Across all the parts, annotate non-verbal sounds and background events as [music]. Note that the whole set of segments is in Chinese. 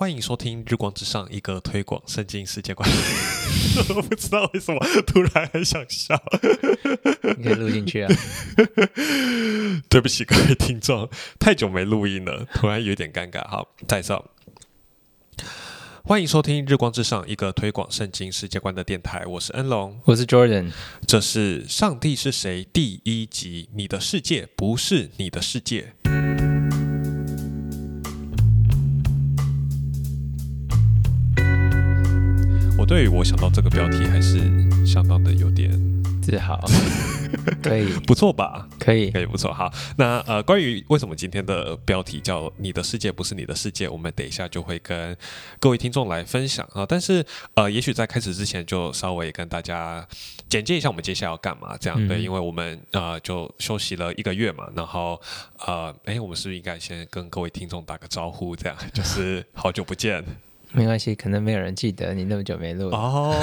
欢迎收听《日光之上》，一个推广圣经世界观。[laughs] 我不知道为什么突然很想笑，你可以录进去啊。[laughs] 对不起各位听众，太久没录音了，突然有点尴尬。好，再上。欢迎收听《日光之上》，一个推广圣经世界观的电台。我是恩龙，我是 Jordan。这是《上帝是谁》第一集。你的世界不是你的世界。对于我想到这个标题还是相当的有点自豪，[laughs] 可以不错吧？可以可以不错。好，那呃，关于为什么今天的标题叫“你的世界不是你的世界”，我们等一下就会跟各位听众来分享啊。但是呃，也许在开始之前，就稍微跟大家简介一下我们接下来要干嘛，这样对，因为我们呃就休息了一个月嘛，然后呃，哎，我们是不是应该先跟各位听众打个招呼？这样就是好久不见。没关系，可能没有人记得你那么久没录哦，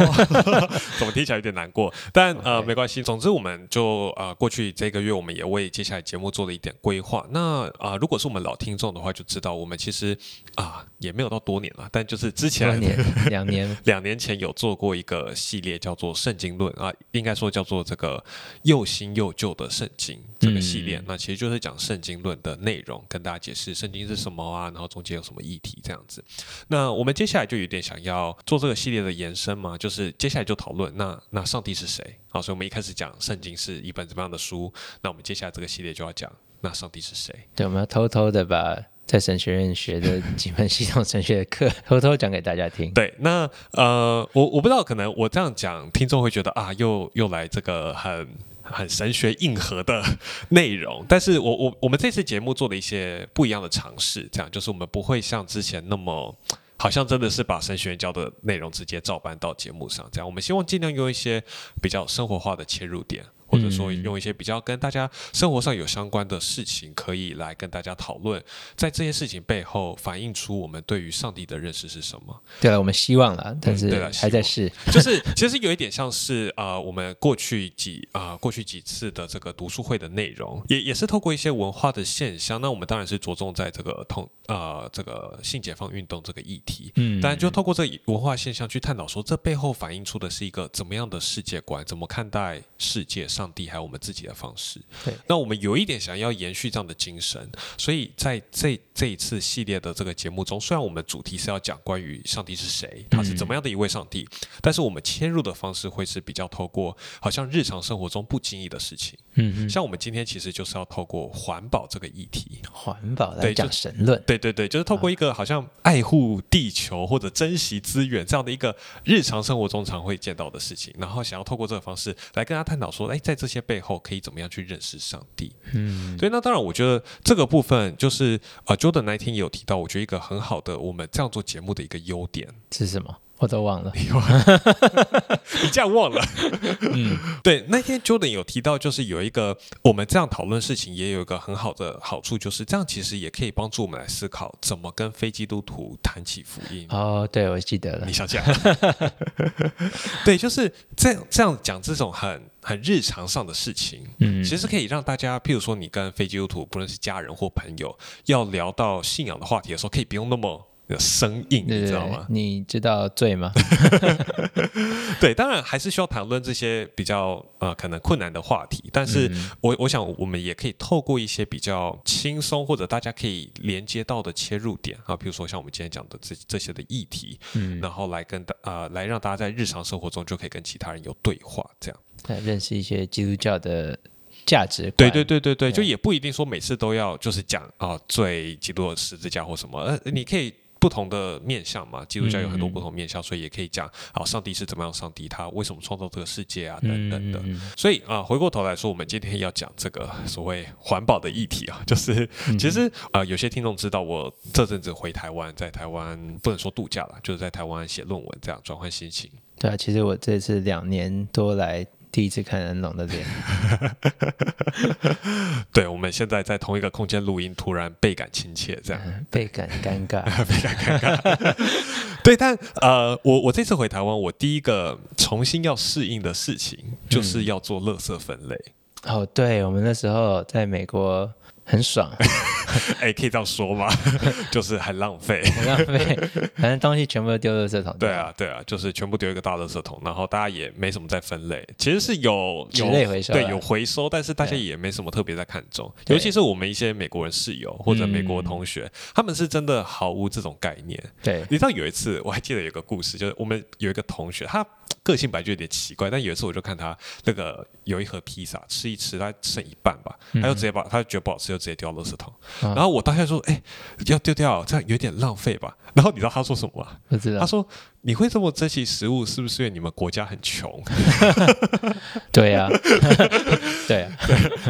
[laughs] 怎么听起来有点难过？但呃，没关系。总之，我们就呃，过去这个月，我们也为接下来节目做了一点规划。那啊，如果是我们老听众的话，就知道我们其实啊，也没有到多年了，但就是之前 [laughs] 两年两年前有做过一个系列，叫做《圣经论》啊，应该说叫做这个又新又旧的圣经这个系列。那其实就是讲圣经论的内容，跟大家解释圣经是什么啊，然后中间有什么议题这样子。那我们。接下来就有点想要做这个系列的延伸嘛，就是接下来就讨论那那上帝是谁？好，所以我们一开始讲圣经是一本怎么样的书，那我们接下来这个系列就要讲那上帝是谁？对，我们要偷偷的把在神学院学的几门系统神学的课 [laughs] 偷偷讲给大家听。对，那呃，我我不知道，可能我这样讲，听众会觉得啊，又又来这个很很神学硬核的内容，但是我我我们这次节目做了一些不一样的尝试，这样就是我们不会像之前那么。好像真的是把升学院教的内容直接照搬到节目上，这样我们希望尽量用一些比较生活化的切入点。或者说用一些比较跟大家生活上有相关的事情，可以来跟大家讨论，在这些事情背后反映出我们对于上帝的认识是什么？对了，我们希望了，但是还在试，[laughs] 就是其实有一点像是呃，我们过去几啊过去几次的这个读书会的内容，也也是透过一些文化的现象。那我们当然是着重在这个同呃这个性解放运动这个议题，嗯，当然就透过这文化现象去探讨说，这背后反映出的是一个怎么样的世界观，怎么看待世界。上帝还有我们自己的方式，对。那我们有一点想要延续这样的精神，所以在这这一次系列的这个节目中，虽然我们主题是要讲关于上帝是谁，他是怎么样的一位上帝，但是我们切入的方式会是比较透过好像日常生活中不经意的事情，嗯，像我们今天其实就是要透过环保这个议题，环保来讲神论，对对对，就是透过一个好像爱护地球或者珍惜资源这样的一个日常生活中常会见到的事情，然后想要透过这个方式来跟他探讨说，哎。在这些背后，可以怎么样去认识上帝？嗯，所以那当然，我觉得这个部分就是呃，Jordan 那天也有提到，我觉得一个很好的我们这样做节目的一个优点是什么？我都忘了，[laughs] [laughs] 你这样忘了？[laughs] 嗯，对，那天 Jordan 有提到，就是有一个我们这样讨论事情，也有一个很好的好处，就是这样其实也可以帮助我们来思考怎么跟非基督徒谈起福音。哦，对，我记得了，你想讲？对，就是这样这样讲这种很很日常上的事情，嗯，其实可以让大家，譬如说你跟非基督徒，不论是家人或朋友，要聊到信仰的话题的时候，可以不用那么。生硬，你知道吗？你知道罪吗？[laughs] 对，当然还是需要谈论这些比较呃可能困难的话题。但是我我想我们也可以透过一些比较轻松或者大家可以连接到的切入点啊，比如说像我们今天讲的这这些的议题，嗯，然后来跟大呃来让大家在日常生活中就可以跟其他人有对话，这样来认识一些基督教的。价值对对对对对，就也不一定说每次都要就是讲啊最基督的十字架或什么，呃，你可以不同的面向嘛，基督教有很多不同面向，所以也可以讲啊上帝是怎么样，上帝他为什么创造这个世界啊等等的。所以啊，回过头来说，我们今天要讲这个所谓环保的议题啊，[laughs] 就是其实啊有些听众知道我这阵子回台湾，在台湾不能说度假了，就是在台湾写论文这样转换心情。对啊，其实我这次两年多来。第一次看恩龙的脸，[laughs] 对，我们现在在同一个空间录音，突然倍感亲切，这样倍感尴尬，倍感尴尬。[laughs] [laughs] 对，但呃，我我这次回台湾，我第一个重新要适应的事情，就是要做垃圾分类。哦，对，我们那时候在美国很爽，[laughs] 哎，可以这样说吗？[laughs] 就是很浪费。很浪费，[laughs] 反正东西全部都丢垃圾桶。对啊，对啊，就是全部丢一个大垃圾桶，然后大家也没什么在分类，其实是有纸有类回收啊对有回收，但是大家也没什么特别在看重，尤其是我们一些美国人室友或者美国嗯同学，他们是真的毫无这种概念。对，你知道有一次我还记得有个故事，就是我们有一个同学，他个性本来就有点奇怪，但有一次我就看他那个有一盒披萨吃一吃，他剩一半吧，他就直接把他觉得不好吃，就直接丢到垃圾桶。嗯然后我当下说：“哎、要丢掉，这样有点浪费吧？” [laughs] 然后你知道他说什么吗？不知道。他说：“你会这么珍惜食物，是不是因为你们国家很穷 [laughs] 对啊，[laughs] 对啊，？”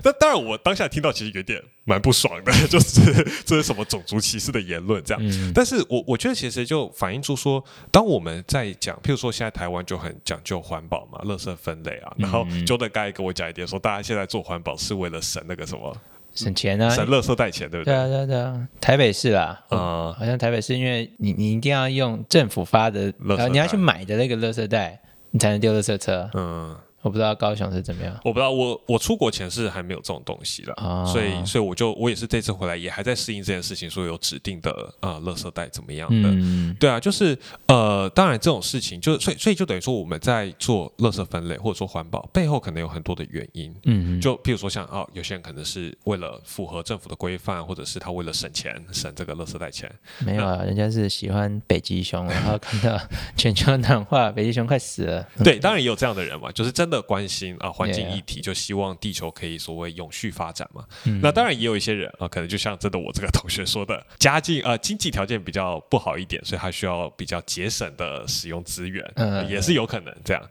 那当然，我当下听到其实有点蛮不爽的，就是这是什么种族歧视的言论这样。嗯，但是我我觉得其实就反映出说，当我们在讲，譬如说现在台湾就很讲究环保嘛，垃圾分类啊，然后嗯 Jordan 刚才跟我讲一点说，大家现在做环保是为了省那个什么，省钱啊。省垃圾袋钱，对不对？对啊，对啊，对啊，台北市啦，嗯好像台北市，因为你你一定要用政府发的，垃圾呃，你要去买的那个垃圾袋，你才能丢垃圾车。嗯，我不知道高雄是怎么样。我不知道，我我出国前是还没有这种东西的，哦所以所以我就我也是这次回来也还在适应这件事情，说有指定的呃垃圾袋怎么样的。嗯，对啊，就是呃，当然这种事情，就所以所以就等于说我们在做垃圾分类或者说环保背后可能有很多的原因，嗯，就譬如说像哦，有些人可能是为了符合政府的规范，或者是他为了省钱省这个垃圾袋钱。没有啊，人家是喜欢北极熊，然后看到 [laughs] 全球暖化，北极熊快死了。对，当然也有这样的人嘛，就是真的关心啊环境议题，就希望地球可以所谓永续发展嘛。嗯那当然也有一些人啊，可能就像真的我这个同学说的，家境呃经济条件比较不好一点，所以他需要比较节省的使用资源，嗯也是有可能这样。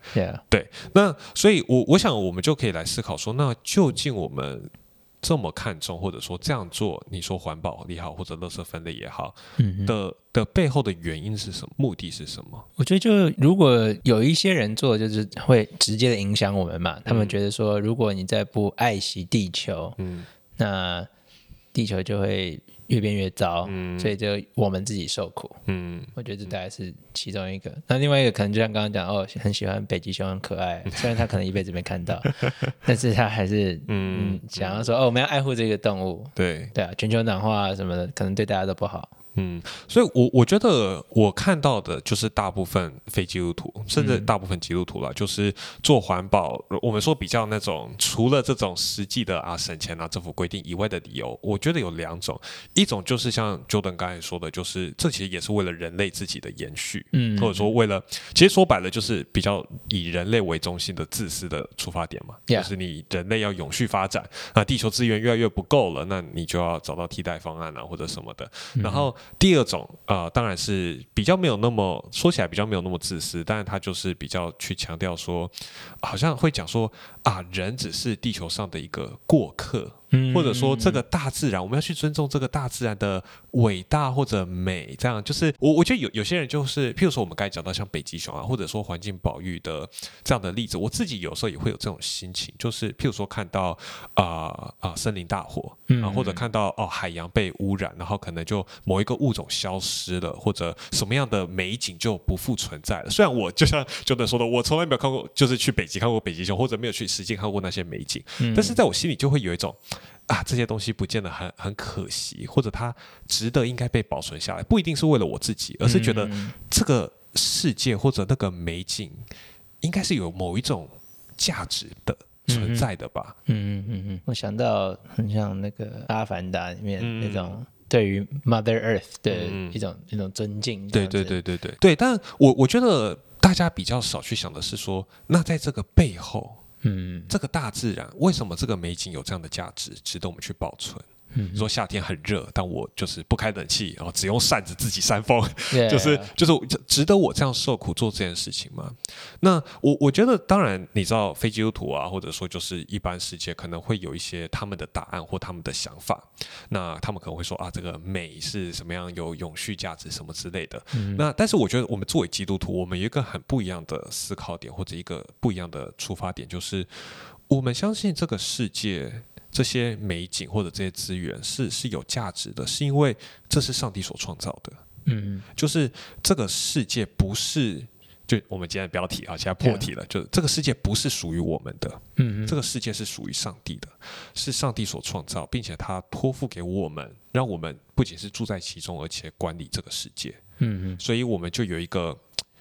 对，那所以我，我想我们就可以来思考说，那究竟我们这么看重，或者说这样做，你说环保也好，或者垃圾分类也好嗯，的的背后的原因是什么？目的是什么？我觉得就如果有一些人做，就是会直接的影响我们嘛。他们嗯觉得说，如果你再不爱惜地球，嗯那地球就会越变越糟，嗯所以就我们自己受苦。嗯我觉得这大概是其中一个。那另外一个可能就像刚刚讲，哦，很喜欢北极熊，很可爱。[laughs] 虽然他可能一辈子没看到，但是他还是嗯嗯想要说，哦，我们要爱护这个动物。对，对啊，全球暖化啊什么的，可能对大家都不好。嗯，所以我我觉得我看到的就是大部分非基督徒，甚至嗯。大部分基督徒啦，就是做环保，我们说比较那种除了这种实际的啊省钱啊政府规定以外的理由，我觉得有两种，一种就是像 Jordan 刚才说的，就是这其实也是为了人类自己的延续，嗯或者说为了，其实说白了就是比较以人类为中心的自私的出发点嘛就是你人类要永续发展，那地球资源越来越不够了，那你就要找到替代方案啊或者什么的。然后第二种啊，当然是比较没有那么说起来比较没有那么自私，但是他就是比较去强调说，好像会讲说啊，人只是地球上的一个过客，嗯或者说这个大自然，我们要去尊重这个大自然的伟大或者美，这样就是我我觉得有有些人就是，譬如说我们刚才讲到像北极熊啊，或者说环境保育的这样的例子，我自己有时候也会有这种心情，就是譬如说看到啊啊、森林大火啊，嗯或者看到哦海洋被污染，然后可能就某一个物种消失了，或者什么样的美景就不复存在了。虽然我就像 Jordan 说的，我从来没有看过，就是去北极看过北极熊，或者没有去实际看过那些美景，嗯但是在我心里就会有一种。啊，这些东西不见得很很可惜，或者它值得应该被保存下来，不一定是为了我自己，而是觉得嗯。这个世界或者那个美景应该是有某一种价值的存在的吧。嗯嗯嗯嗯，我想到很像那个《阿凡达》里面嗯那种对于 Mother Earth 的嗯。一种、一种尊敬。对对对对对。对，但我我觉得大家比较少去想的是说，那在这个背后，嗯这个大自然为什么这个美景有这样的价值，值得我们去保存？嗯你说夏天很热，但我就是不开冷气，然后只用扇子自己扇风，就是就是值得我这样受苦做这件事情吗？那我我觉得，当然你知道非基督徒啊，或者说就是一般世界可能会有一些他们的答案或他们的想法，那他们可能会说啊，这个美是什么样，有永续价值什么之类的。那但是我觉得我们作为基督徒，我们有一个很不一样的思考点或者一个不一样的出发点，就是我们相信这个世界。这些美景或者这些资源是是有价值的，是因为这是上帝所创造的。嗯就是这个世界不是就我们今天的标题啊，现在破题了，就是这个世界不是属于我们的，嗯嗯这个世界是属于上帝的，是上帝所创造，并且他托付给我们，让我们不仅是住在其中，而且管理这个世界。嗯嗯所以我们就有一个，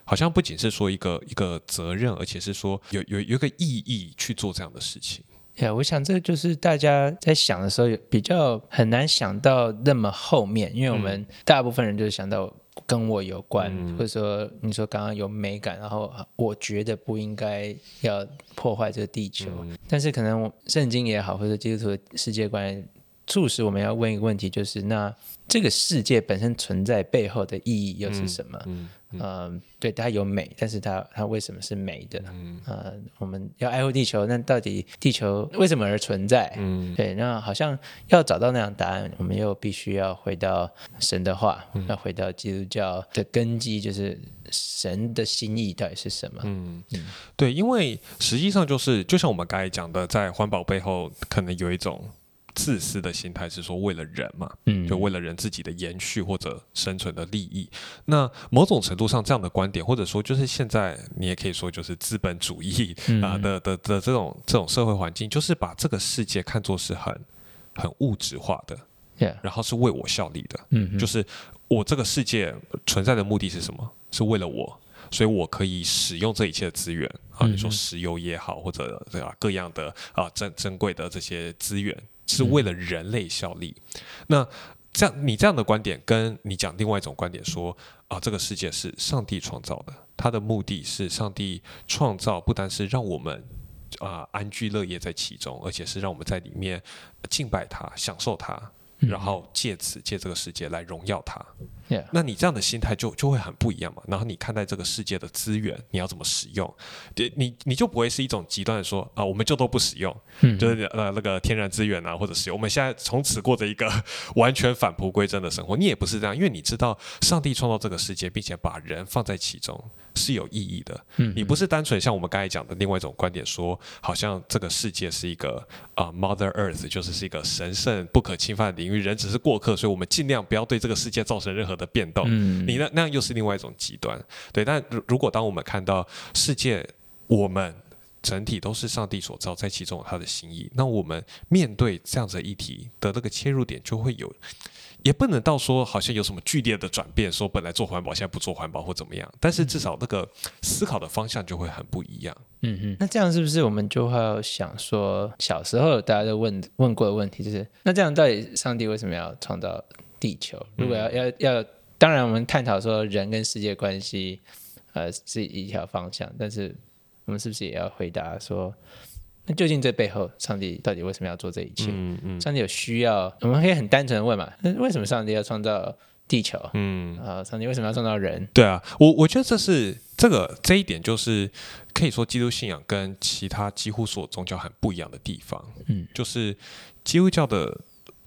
好像不仅是说一个一个责任，而且是说有有有一个意义去做这样的事情。呀我想这个就是大家在想的时候，比较很难想到那么后面，因为我们大部分人就是想到跟我有关，嗯。或者说你说刚刚有美感，然后我觉得不应该要破坏这个地球，嗯。但是可能圣经也好，或者基督徒的世界观，促使我们要问一个问题，就是那这个世界本身存在背后的意义又是什么？嗯嗯，对，它有美，但是它它为什么是美的？嗯呃，我们要爱护地球，那到底地球为什么而存在？嗯对，那好像要找到那样答案，我们又必须要回到神的话，嗯要回到基督教的根基，就是神的心意到底是什么？嗯，对，因为实际上就是，就像我们刚才讲的，在环保背后可能有一种自私的心态，是说为了人嘛，嗯就为了人自己的延续或者生存的利益。那某种程度上，这样的观点，或者说就是现在你也可以说就是资本主义嗯啊、的的的这种这种社会环境，就是把这个世界看作是很很物质化的，Yeah，然后是为我效力的。嗯，就是我这个世界存在的目的是什么？是为了我，所以我可以使用这一切的资源啊，你说石油也好，或者对吧，各样的啊珍珍贵的这些资源，是为了人类效力。那这样，你这样的观点，跟你讲另外一种观点说啊，这个世界是上帝创造的，它的目的是上帝创造，不单是让我们。啊，安居乐业在其中，而且是让我们在里面敬拜他、享受他，嗯然后借此借这个世界来荣耀它。Yeah，那你这样的心态就就会很不一样嘛。然后你看待这个世界的资源，你要怎么使用？你你就不会是一种极端的说啊，我们就都不使用，嗯就是呃那个天然资源啊，或者使用。我们现在从此过着一个 [laughs] 完全返璞归真的生活。你也不是这样，因为你知道上帝创造这个世界，并且把人放在其中是有意义的。嗯你不是单纯像我们刚才讲的另外一种观点说，好像这个世界是一个啊、Mother Earth，就是是一个神圣不可侵犯的领域，人只是过客，所以我们尽量不要对这个世界造成任何的变动。嗯你那那样又是另外一种极端，对。但如如果当我们看到世界，我们整体都是上帝所造，在其中有他的心意，那我们面对这样子的议题的那个切入点就会有，也不能到说好像有什么剧烈的转变，说本来做环保，现在不做环保或怎么样，但是至少那个思考的方向就会很不一样。嗯嗯，那这样是不是我们就会要想说，小时候大家都问问过的问题，就是那这样到底上帝为什么要创造地球？如果要、要要，当然我们探讨说人跟世界关系，呃是一条方向，但是我们是不是也要回答说，那究竟这背后上帝到底为什么要做这一切？嗯嗯上帝有需要，我们可以很单纯的问嘛，那为什么上帝要创造地球？嗯。啊、上帝为什么要创造人？对啊，我我觉得这是这个这一点，就是可以说基督信仰跟其他几乎所有宗教很不一样的地方。嗯，就是基督教的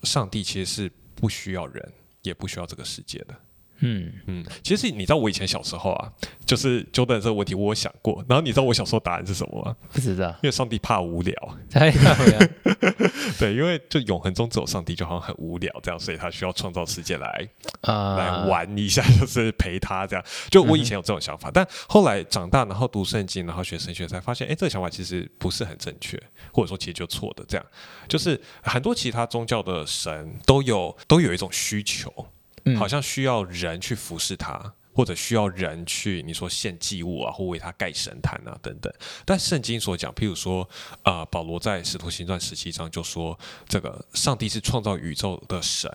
上帝其实是不需要人，也不需要这个世界的。嗯嗯，其实你知道我以前小时候啊，就是 Jordan 这个问题我有想过，然后你知道我小时候答案是什么吗？不知道，因为上帝怕无聊。[laughs] [laughs] 对，因为就永恒中只有上帝，就好像很无聊这样，所以他需要创造世界来啊，来玩一下，[laughs] 就是陪他这样。就我以前有这种想法，但后来长大，然后读圣经，然后学神学，才发现，哎，这个想法其实不是很正确，或者说其实就错的。这样，就是很多其他宗教的神都有都有一种需求，嗯好像需要人去服侍他。或者需要人去你说献祭物啊，或为他盖神坛啊等等。但圣经所讲，譬如说，啊、保罗在使徒行传十七章就说，这个上帝是创造宇宙的神，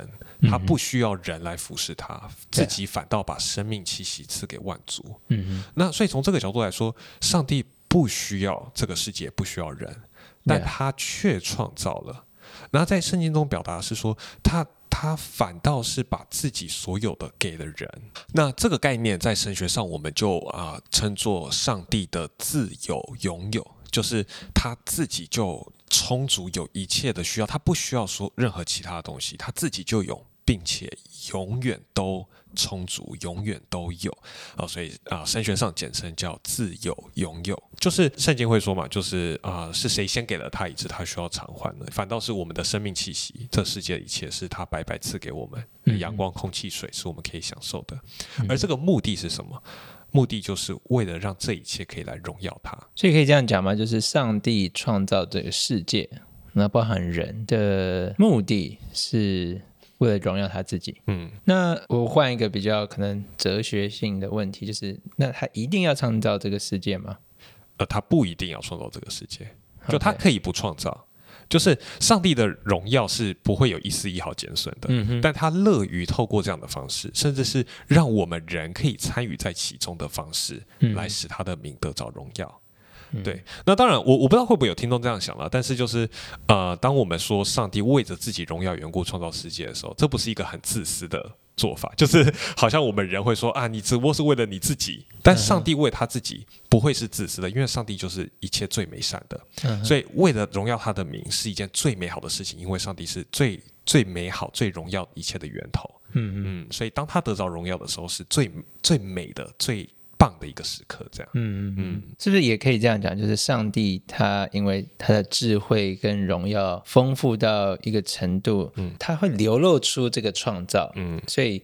他不需要人来服侍他，自己反倒把生命气息赐给万族。嗯那所以从这个角度来说，上帝不需要这个世界，不需要人，但他却创造了。然后在圣经中表达是说，他他反倒是把自己所有的给了人。那这个概念在神学上，我们就啊、称作上帝的自由拥有，就是他自己就充足有一切的需要，他不需要说任何其他的东西，他自己就有，并且永远都充足，永远都有啊、所以啊、神学上简称叫自有拥有，就是圣经会说嘛，就是啊、是谁先给了他以致他需要偿还呢？反倒是我们的生命气息，这世界的一切是他白白赐给我们，嗯阳光、空气、水是我们可以享受的，而这个目的是什么？目的就是为了让这一切可以来荣耀他。所以可以这样讲吗？就是上帝创造这个世界，那包含人的目的是为了荣耀他自己。嗯，那我换一个比较可能哲学性的问题，就是那他一定要创造这个世界吗？呃，他不一定要创造这个世界，就他可以不创造。就是上帝的荣耀是不会有一丝一毫减损的，但他乐于透过这样的方式，甚至是让我们人可以参与在其中的方式，嗯来使他的名得着荣耀。嗯。对，那当然，我我不知道会不会有听众这样想了，但是就是呃，当我们说上帝为着自己荣耀缘故创造世界的时候，这不是一个很自私的做法，就是 [laughs] 好像我们人会说啊，你只不过是为了你自己，但上帝为他自己不会是自私的，因为上帝就是一切最美善的，嗯所以为了荣耀他的名是一件最美好的事情，因为上帝是最最美好、最荣耀一切的源头。嗯嗯嗯，所以当他得着荣耀的时候，是最最美的、最棒的一个时刻。这样，嗯嗯嗯是不是也可以这样讲？就是上帝他因为他的智慧跟荣耀丰富到一个程度，嗯他会流露出这个创造，嗯所以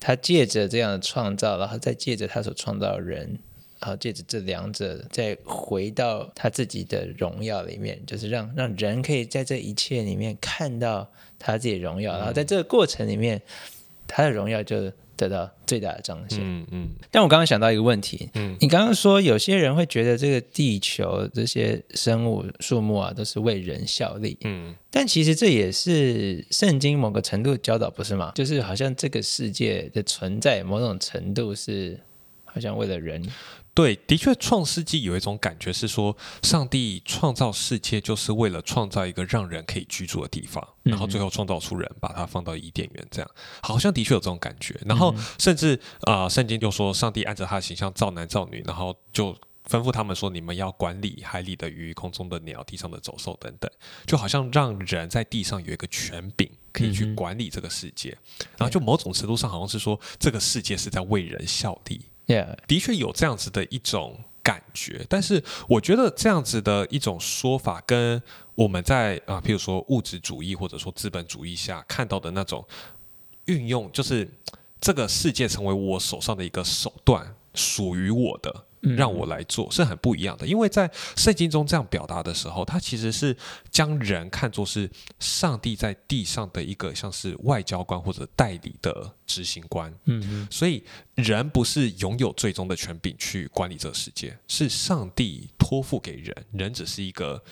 他借着这样的创造，然后再借着他所创造的人，然后借着这两者再回到他自己的荣耀里面，就是让让人可以在这一切里面看到他自己荣耀，然后在这个过程里面，他的荣耀就得到最大的彰显。嗯嗯但我刚刚想到一个问题，嗯你刚刚说有些人会觉得这个地球这些生物树木啊都是为人效力，嗯，但其实这也是圣经某个程度教导，不是吗？就是好像这个世界的存在某种程度是好像为了人，对，的确，创世纪有一种感觉是说，上帝创造世界就是为了创造一个让人可以居住的地方，然后最后创造出人，把它放到伊甸园，这样好像的确有这种感觉。然后甚至啊、呃圣经就说，上帝按照他的形象造男造女，然后就。吩咐他们说：“你们要管理海里的鱼、空中的鸟、地上的走兽等等，就好像让人在地上有一个权柄，可以去管理这个世界。然后就某种程度上，好像是说这个世界是在为人效力。的确有这样子的一种感觉，但是我觉得这样子的一种说法，跟我们在啊、譬如说物质主义或者说资本主义下看到的那种运用，就是这个世界成为我手上的一个手段，属于我的。让我来做是很不一样的，因为在圣经中这样表达的时候，它其实是将人看作是上帝在地上的一个像是外交官或者代理的执行官。嗯嗯所以人不是拥有最终的权柄去管理这个世界，是上帝托付给人，人只是一个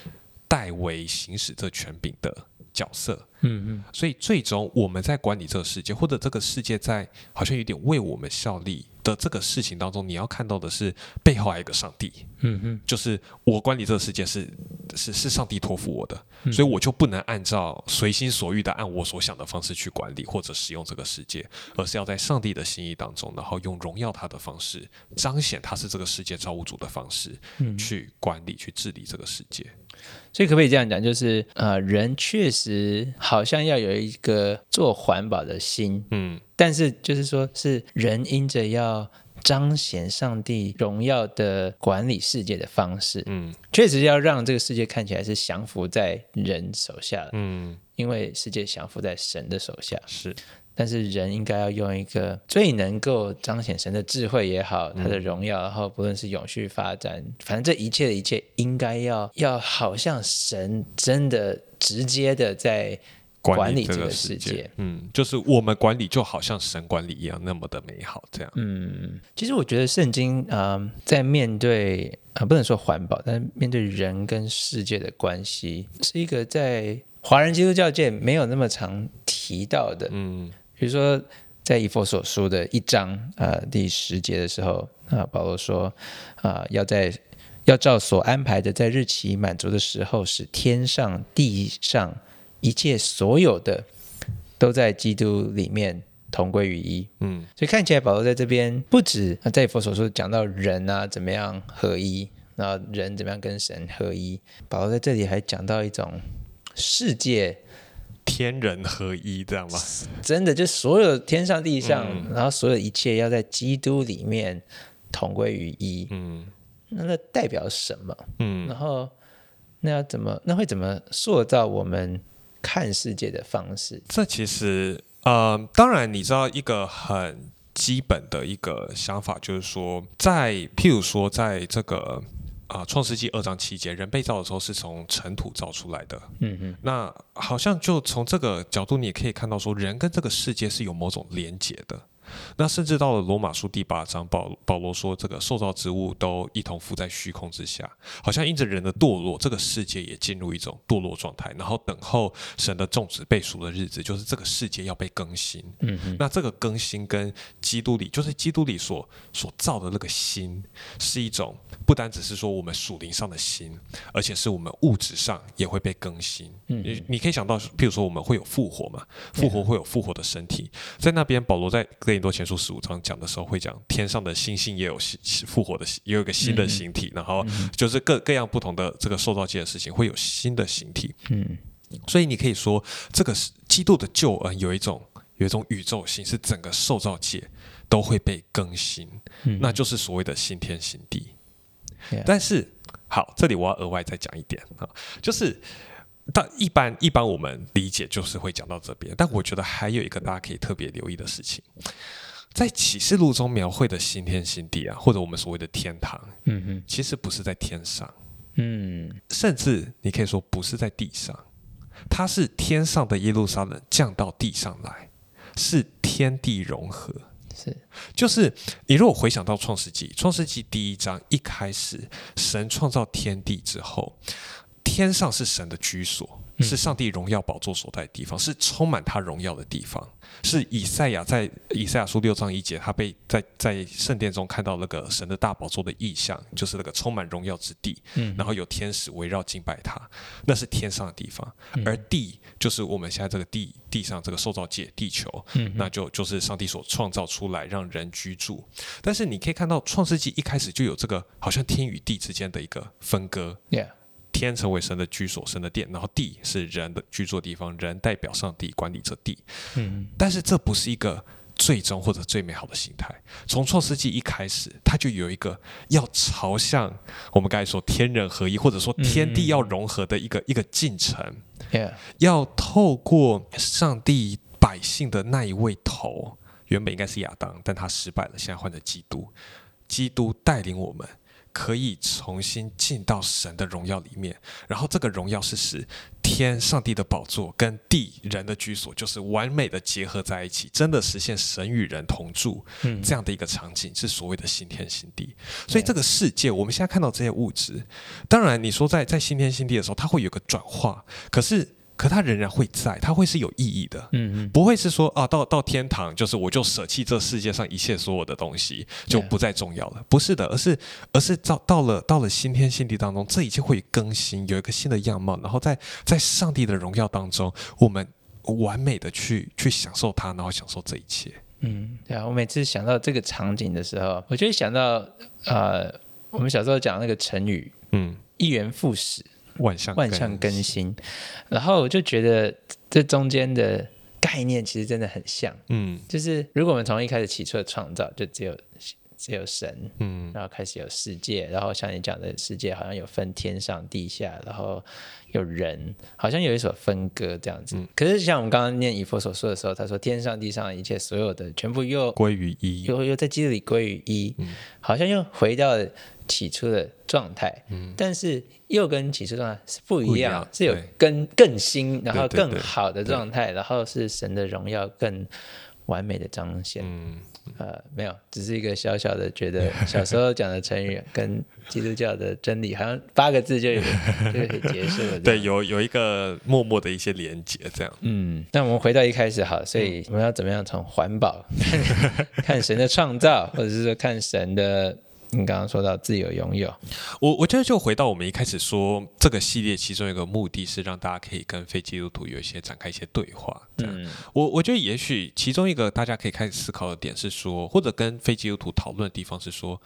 代为行使这权柄的角色。嗯嗯所以最终我们在管理这个世界，或者这个世界在好像有点为我们效力的这个事情当中，你要看到的是背后还有一个上帝，嗯嗯就是我管理这个世界是是是上帝托付我的，嗯。所以我就不能按照随心所欲的按我所想的方式去管理或者使用这个世界，而是要在上帝的心意当中，然后用荣耀他的方式，彰显他是这个世界造物主的方式，嗯。去管理去治理这个世界。所以可不可以这样讲？就是呃，人确实好像要有一个做环保的心，嗯但是就是说，是人因着要彰显上帝荣耀的管理世界的方式，嗯确实要让这个世界看起来是降服在人手下的，嗯，因为世界降服在神的手下。是但是人应该要用一个最能够彰显神的智慧也好，他的荣耀，然后不论是永续发展，反正这一切的一切，应该要要好像神真的直接的在管理这这个世世界。嗯，就是我们管理就好像神管理一样，那么的美好，这样。嗯，其实我觉得圣经啊、呃在面对啊、呃不能说环保，但是面对人跟世界的关系，是一个在华人基督教界没有那么常提到的。嗯比如说，在以佛所书的一章呃第十节的时候啊、保罗说啊、要在要照所安排的，在日期满足的时候，使天上地上一切所有的都在基督里面同归于一。嗯所以看起来保罗在这边不止啊在以佛所说讲到人啊怎么样合一，然后人怎么样跟神合一，保罗在这里还讲到一种世界天人合一，这样吗？真的就所有天上地上，嗯然后所有一切要在基督里面同归于一，嗯那那代表什么？嗯然后那要怎么？那会怎么塑造我们看世界的方式？这其实，呃，当然，你知道一个很基本的一个想法，就是说，在譬如说，在这个啊，创世纪二章七节，人被造的时候是从尘土造出来的。嗯嗯那好像就从这个角度，你也可以看到说，人跟这个世界是有某种连结的。那甚至到了罗马书第八章，保保罗说，这个受造之物都一同浮在虚空之下，好像因着人的堕落，这个世界也进入一种堕落状态，然后等候神的种植被赎的日子，就是这个世界要被更新。嗯嗯那这个更新跟基督里，就是基督里所所造的那个心，是一种不单只是说我们属灵上的心，而且是我们物质上也会被更新。嗯你你可以想到，譬如说我们会有复活嘛，复活会有复活的身体，在那边保罗在哥林多前书十五章讲的时候，会讲天上的星星也有新复活的，也有一个新的形体，然后就是各各样不同的这个受造界的事情会有新的形体。嗯所以你可以说，这个是基督的救恩有一种有一种宇宙性，是整个受造界都会被更新，嗯那就是所谓的新天新地。但是，好，这里我要额外再讲一点啊，就是。但一般一般我们理解就是会讲到这边，但我觉得还有一个大家可以特别留意的事情，在启示录中描绘的新天新地啊，或者我们所谓的天堂，嗯嗯其实不是在天上，嗯。甚至你可以说不是在地上，它是天上的耶路撒冷降到地上来，是天地融合。是。就是你如果回想到创世纪，创世纪第一章一开始，神创造天地之后，天上是神的居所，是上帝荣耀宝座所在的地方，是充满他荣耀的地方。是以赛亚在以赛亚书六章一节，他被在在圣殿中看到那个神的大宝座的意象，就是那个充满荣耀之地，嗯然后有天使围绕敬拜他，那是天上的地方。而地就是我们现在这个地地上这个受造界地球，嗯那就就是上帝所创造出来让人居住。但是你可以看到创世纪一开始就有这个好像天与地之间的一个分割，，Yeah 天成为神的居所、神的殿，然后地是人的居住地方，人代表上帝管理着地。嗯但是这不是一个最终或者最美好的形态。从创世纪一开始，它就有一个要朝向我们刚才说天人合一，或者说天地要融合的一个、一个进程。Yeah 要透过上帝百姓的那一位头，原本应该是亚当，但他失败了，现在换成基督。基督带领我们，可以重新进到神的荣耀里面。然后这个荣耀是使天上帝的宝座跟地人的居所，就是完美的结合在一起，真的实现神与人同住嗯这样的一个场景，是所谓的新天新地。所以这个世界，我们现在看到这些物质，当然你说在在新天新地的时候，它会有个转化，可是可它仍然会在，它会是有意义的。嗯嗯不会是说啊，到到天堂就是我就舍弃这世界上一切所有的东西，就.不再重要了。不是的，而是而是到到了到了新天新地当中，这一切会更新，有一个新的样貌，然后在在上帝的荣耀当中，我们完美的去去享受它，然后享受这一切。嗯，对啊，我每次想到这个场景的时候，我就会想到呃，我们小时候讲那个成语嗯，“一元复始，万象万象更新”，然后我就觉得这中间的概念其实真的很像，嗯。就是如果我们从一开始起初的创造就只有只有神，嗯。然后开始有世界，然后像你讲的世界好像有分天上地下，然后有人，好像有一所分割这样子。嗯。可是像我们刚刚念以佛所说的时候，他说天上地上一切所有的全部又归于一。又又在基督里归于一，嗯。好像又回到了起初的状态，嗯但是又跟起初状态是不一样，是有跟更更新，然后更好的状态，然后是神的荣耀更完美的彰显。嗯，呃，没有，只是一个小小的觉得 [laughs] 小时候讲的成语跟基督教的真理，好像八个字就有就可以结束了。[laughs] 对，。有有一个默默的一些连接，这样。嗯，那我们回到一开始好，所以我们要怎么样从环保看 [laughs] 看神的创造，或者是说看神的，你刚刚说到自由拥有，我我觉得就回到我们一开始说这个系列，其中一个目的是让大家可以跟非基督徒有一些展开一些对话。这样，嗯我我觉得也许其中一个大家可以开始思考的点是说，或者跟非基督徒讨论的地方是说，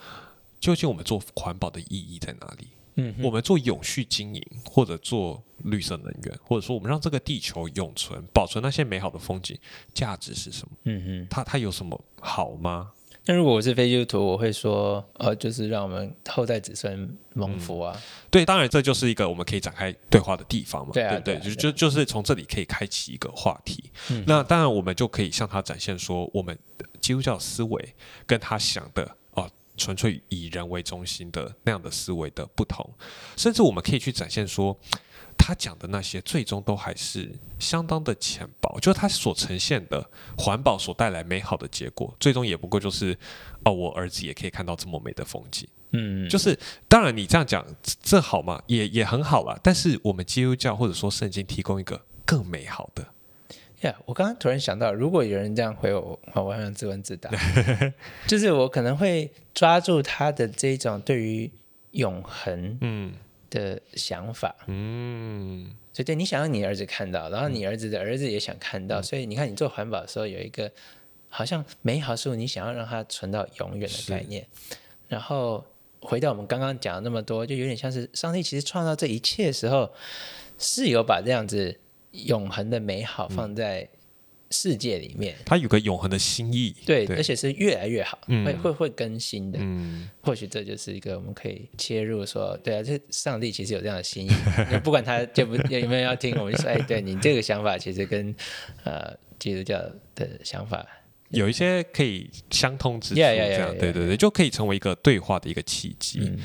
究竟我们做环保的意义在哪里？嗯我们做永续经营，或者做绿色能源，或者说我们让这个地球永存、保存那些美好的风景，价值是什么？嗯嗯，它它有什么好吗？那如果我是非基督徒，我会说，呃，就是让我们后代子孙蒙福啊。对，当然这就是一个我们可以展开对话的地方嘛。对啊对不对，对啊就就就是从这里可以开启一个话题。嗯那当然，我们就可以向他展现说，我们基督教思维跟他想的哦，纯粹以人为中心的那样的思维的不同，甚至我们可以去展现说。他讲的那些，最终都还是相当的浅薄，就是他所呈现的环保所带来美好的结果，最终也不过就是，哦，我儿子也可以看到这么美的风景。嗯，就是当然你这样讲这这好嘛？也也很好啦。但是我们基督教或者说圣经提供一个更美好的，呀我刚刚突然想到，如果有人这样回我，我好像自问自答，[laughs] 就是我可能会抓住他的这种对于永恒嗯的想法。嗯所以对你想让你儿子看到，然后你儿子的儿子也想看嗯到，所以你看你做环保的时候有一个好像美好事物，你想要让它存到永远的概念。然后回到我们刚刚讲的那么多，就有点像是上帝其实创造这一切的时候，是有把这样子永恒的美好嗯放在世界里面。它有个永恒的心意。对，对而且是越来越好，嗯会会会更新的。嗯，或许这就是一个我们可以切入说，对啊，这上帝其实有这样的心意，[laughs] 不管他就不有没有要听，我们就说，哎，对你这个想法其实跟呃基督教的想法，有一些可以相通之处这样对对对，就可以成为一个对话的一个契机。嗯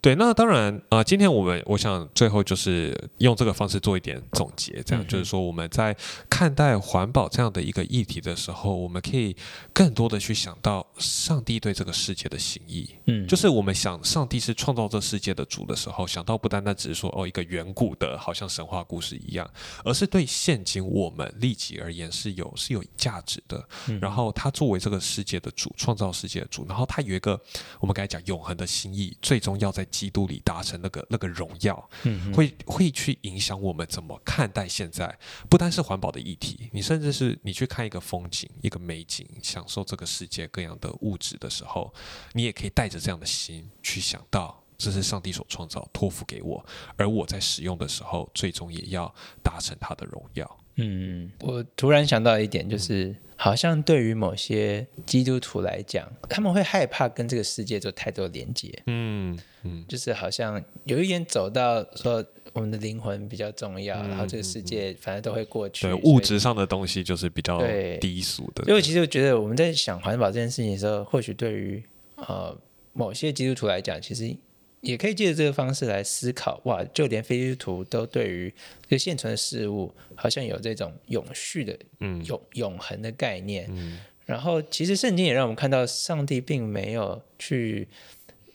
对，那当然啊、呃今天我们我想最后就是用这个方式做一点总结，这样、嗯就是说我们在看待环保这样的一个议题的时候，我们可以更多的去想到上帝对这个世界的心意。嗯，就是我们想上帝是创造这世界的主的时候，想到不单单只是说哦一个远古的，好像神话故事一样，而是对现今我们利己而言是有是有价值的。嗯然后他作为这个世界的主，创造世界的主，然后他有一个我们刚才讲永恒的心意，最终要在基督里达成那个那个荣耀，嗯会会去影响我们怎么看待现在，不单是环保的议题，你甚至是你去看一个风景、一个美景，享受这个世界各样的物质的时候，你也可以带着这样的心去想到。这是上帝所创造，托付给我，而我在使用的时候，最终也要达成他的荣耀。嗯，我突然想到一点，就是好像对于某些基督徒来讲，他们会害怕跟这个世界做太多连接，嗯嗯。就是好像有一点走到说我们的灵魂比较重要，嗯然后这个世界反正都会过去，对，物质上的东西就是比较低俗的。所以我其实我觉得我们在想环保这件事情的时候，或许对于呃某些基督徒来讲，其实也可以借着这个方式来思考。哇，就连非基督徒都对于这个现存的事物，好像有这种永续的、嗯永永恒的概念。嗯然后，其实圣经也让我们看到，上帝并没有去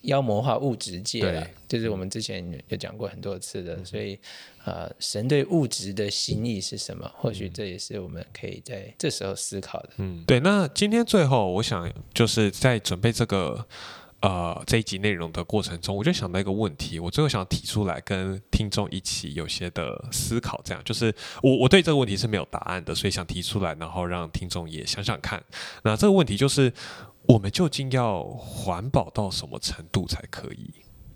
妖魔化物质界了，就是我们之前有讲过很多次的。所以，呃，神对物质的心意是什么？或许这也是我们可以在这时候思考的。嗯，对。那今天最后，我想就是在准备这个呃这一集内容的过程中，我就想到一个问题，我最后想提出来跟听众一起有些的思考。这样就是我我对这个问题是没有答案的，所以想提出来，然后让听众也想想看。那这个问题就是，我们究竟要环保到什么程度才可以？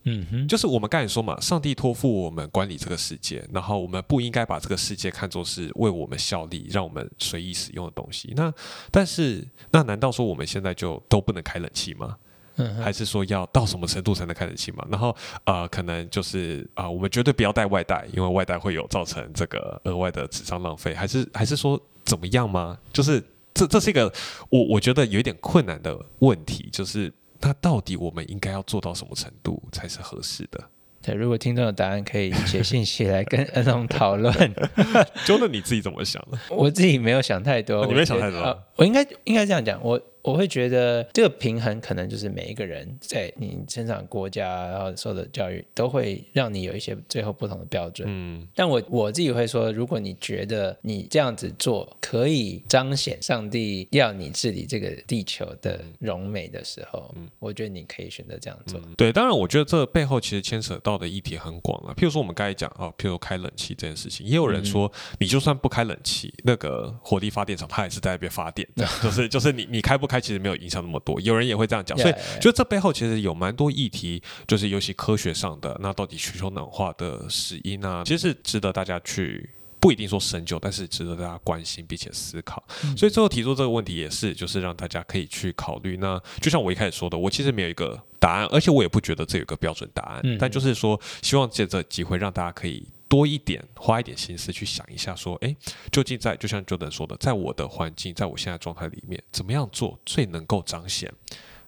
嗯哼，就是我们刚才说嘛，上帝托付我们管理这个世界，然后我们不应该把这个世界看作是为我们效力、让我们随意使用的东西。那但是，那难道说我们现在就都不能开冷气吗？嗯，还是说要到什么程度才能开冷气嘛？然后呃，可能就是啊、我们绝对不要带外带，因为外带会有造成这个额外的纸张浪费。还是还是说怎么样吗？就是这这是一个我我觉得有一点困难的问题，就是那到底我们应该要做到什么程度才是合适的？对，如果听众有答案，可以写信息来跟 [laughs] 恩龙讨论。[laughs] 就那你自己怎么想的？我自己没有想太多，哦你没想太多我应该应该这样讲，我我会觉得这个平衡可能就是每一个人在你生长国家然后受的教育，都会让你有一些最后不同的标准。嗯但我我自己会说，如果你觉得你这样子做可以彰显上帝要你治理这个地球的荣美的时候，嗯我觉得你可以选择这样做。对，当然我觉得这背后其实牵扯到的议题很广了。譬如说我们刚才讲啊，譬如开冷气这件事情，也有人说，你就算不开冷气，那个火力发电厂它也是在那边发电，[laughs] 就是就是你你开不开其实没有影响那么多。有人也会这样讲，所以.就这背后其实有蛮多议题，就是尤其科学上的，那到底全球暖化的死因啊，其实是值得大家去。不一定说深究，但是值得大家关心并且思考。所以最后提出这个问题也是，就是让大家可以去考虑。那就像我一开始说的，我其实没有一个答案，而且我也不觉得这有个标准答案。但就是说，希望借这机会让大家可以多一点花一点心思去想一下，说，哎，究竟在就像 Jordan 说的，在我的环境，在我现在状态里面，怎么样做最能够彰显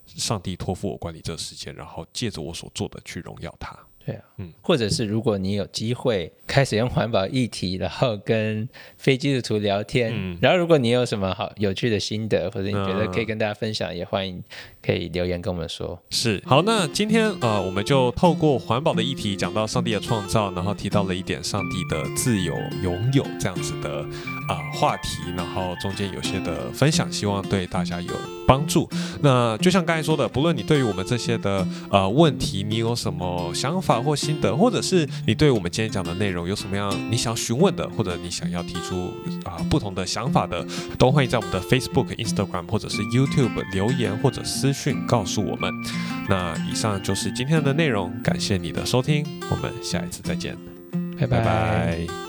上帝托付我管理这个时间，然后借着我所做的去荣耀他。对啊，嗯，或者是如果你有机会开始用环保议题，然后跟非基督徒聊天，嗯然后如果你有什么好有趣的心得，或者你觉得可以跟大家分享，也欢迎可以留言跟我们说。是，好，那今天呃，我们就透过环保的议题讲到上帝的创造，然后提到了一点上帝的自由拥有这样子的啊话题，然后中间有些的分享，希望对大家有帮助。那就像刚才说的，不论你对于我们这些的呃问题，你有什么想法？或心得，或者是你对我们今天讲的内容有什么样你想询问的，或者你想要提出啊不同的想法的，都欢迎在我们的 Facebook、Instagram 或者是 YouTube 留言或者私讯告诉我们。那以上就是今天的内容，感谢你的收听，我们下一次再见，拜拜。